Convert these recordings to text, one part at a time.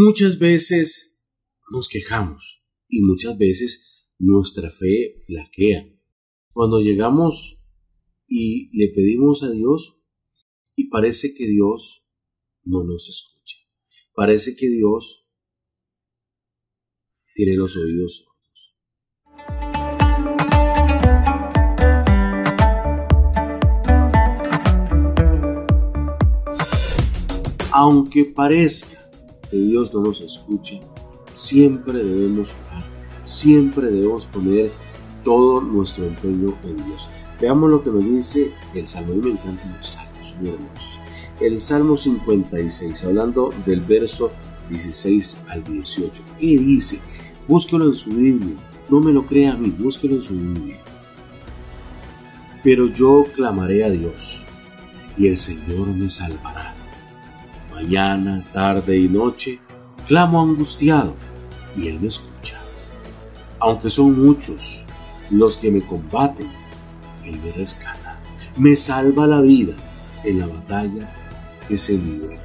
Muchas veces nos quejamos y muchas veces nuestra fe flaquea. Cuando llegamos y le pedimos a Dios y parece que Dios no nos escucha. Parece que Dios tiene los oídos sordos. Aunque parezca que Dios no nos escuche, siempre debemos orar, siempre debemos poner todo nuestro empeño en Dios. Veamos lo que nos dice el Salmo, mí me encantan los salmos, muy hermosos. El Salmo 56, hablando del verso 16 al 18. ¿Qué dice? Búsquelo en su Biblia. No me lo crea a mí, búsquelo en su Biblia. Pero yo clamaré a Dios, y el Señor me salvará. Mañana, tarde y noche, clamo angustiado, y Él me escucha. Aunque son muchos los que me combaten, Él me rescata. Me salva la vida en la batalla que se libra.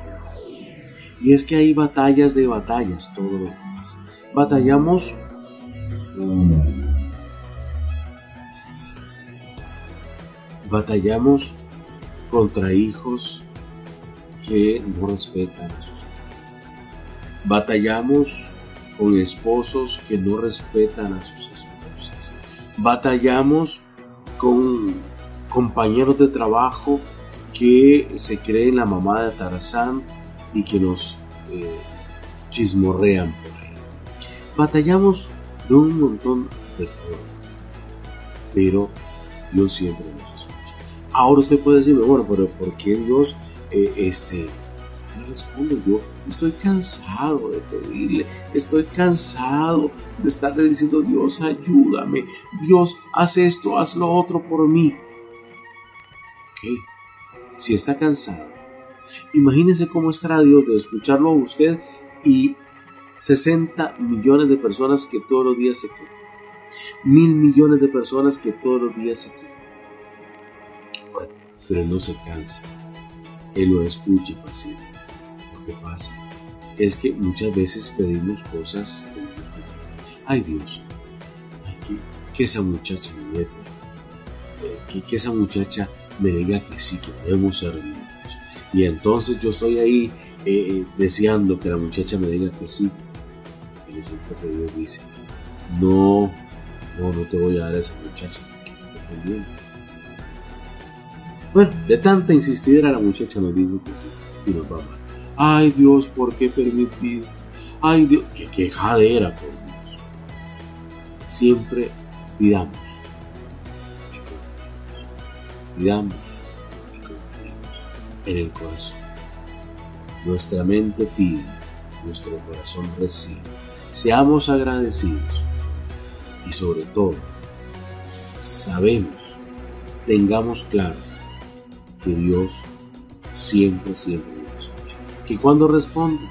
Y es que hay batallas de batallas todos los días. Batallamos batallamos contra hijos que no respetan a sus padres. Batallamos con esposos que no respetan a sus esposas. Batallamos con compañeros de trabajo que se creen la mamá de Tarzán y que nos eh, chismorrean por ahí. Batallamos de un montón de formas, pero Dios siempre nos escucha. Ahora usted puede decirme, bueno, pero ¿por qué Dios eh, este, no responde? Yo estoy cansado de pedirle, estoy cansado de estarle diciendo, Dios, ayúdame, Dios, haz esto, haz lo otro por mí. Ok, si está cansado, imagínese cómo estará Dios de escucharlo a usted y 60 millones de personas que todos los días se. Mil millones de personas que todos los días se. Bueno, pero no se cansa. Él lo escucha y paciente. Lo que pasa es que muchas veces pedimos cosas que no nos Ay Dios, que, que, esa muchacha me meta, eh, que, esa muchacha me diga que sí, que podemos ser amigos. Y entonces yo estoy ahí eh, deseando que la muchacha me diga que sí. Y resulta que Dios dice, no, no, no te voy a dar a esa muchacha porque no te conviene. Bueno, de tanta insistidera la muchacha nos dice que sí y nos va mal. Ay Dios, ¿por qué permitiste? Ay Dios, qué quejadera por Dios. Siempre pidamos y confiemos. Pidamos y confiemos en el corazón. Nuestra mente pide, nuestro corazón recibe. Seamos agradecidos y sobre todo, sabemos, tengamos claro que Dios siempre, siempre nos escucha. Que cuando responde,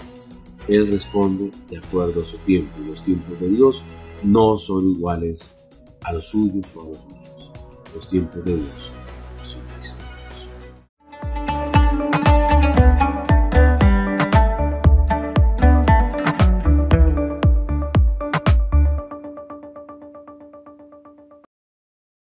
Él responde de acuerdo a su tiempo. Los tiempos de Dios no son iguales a los suyos o a los míos. Los tiempos de Dios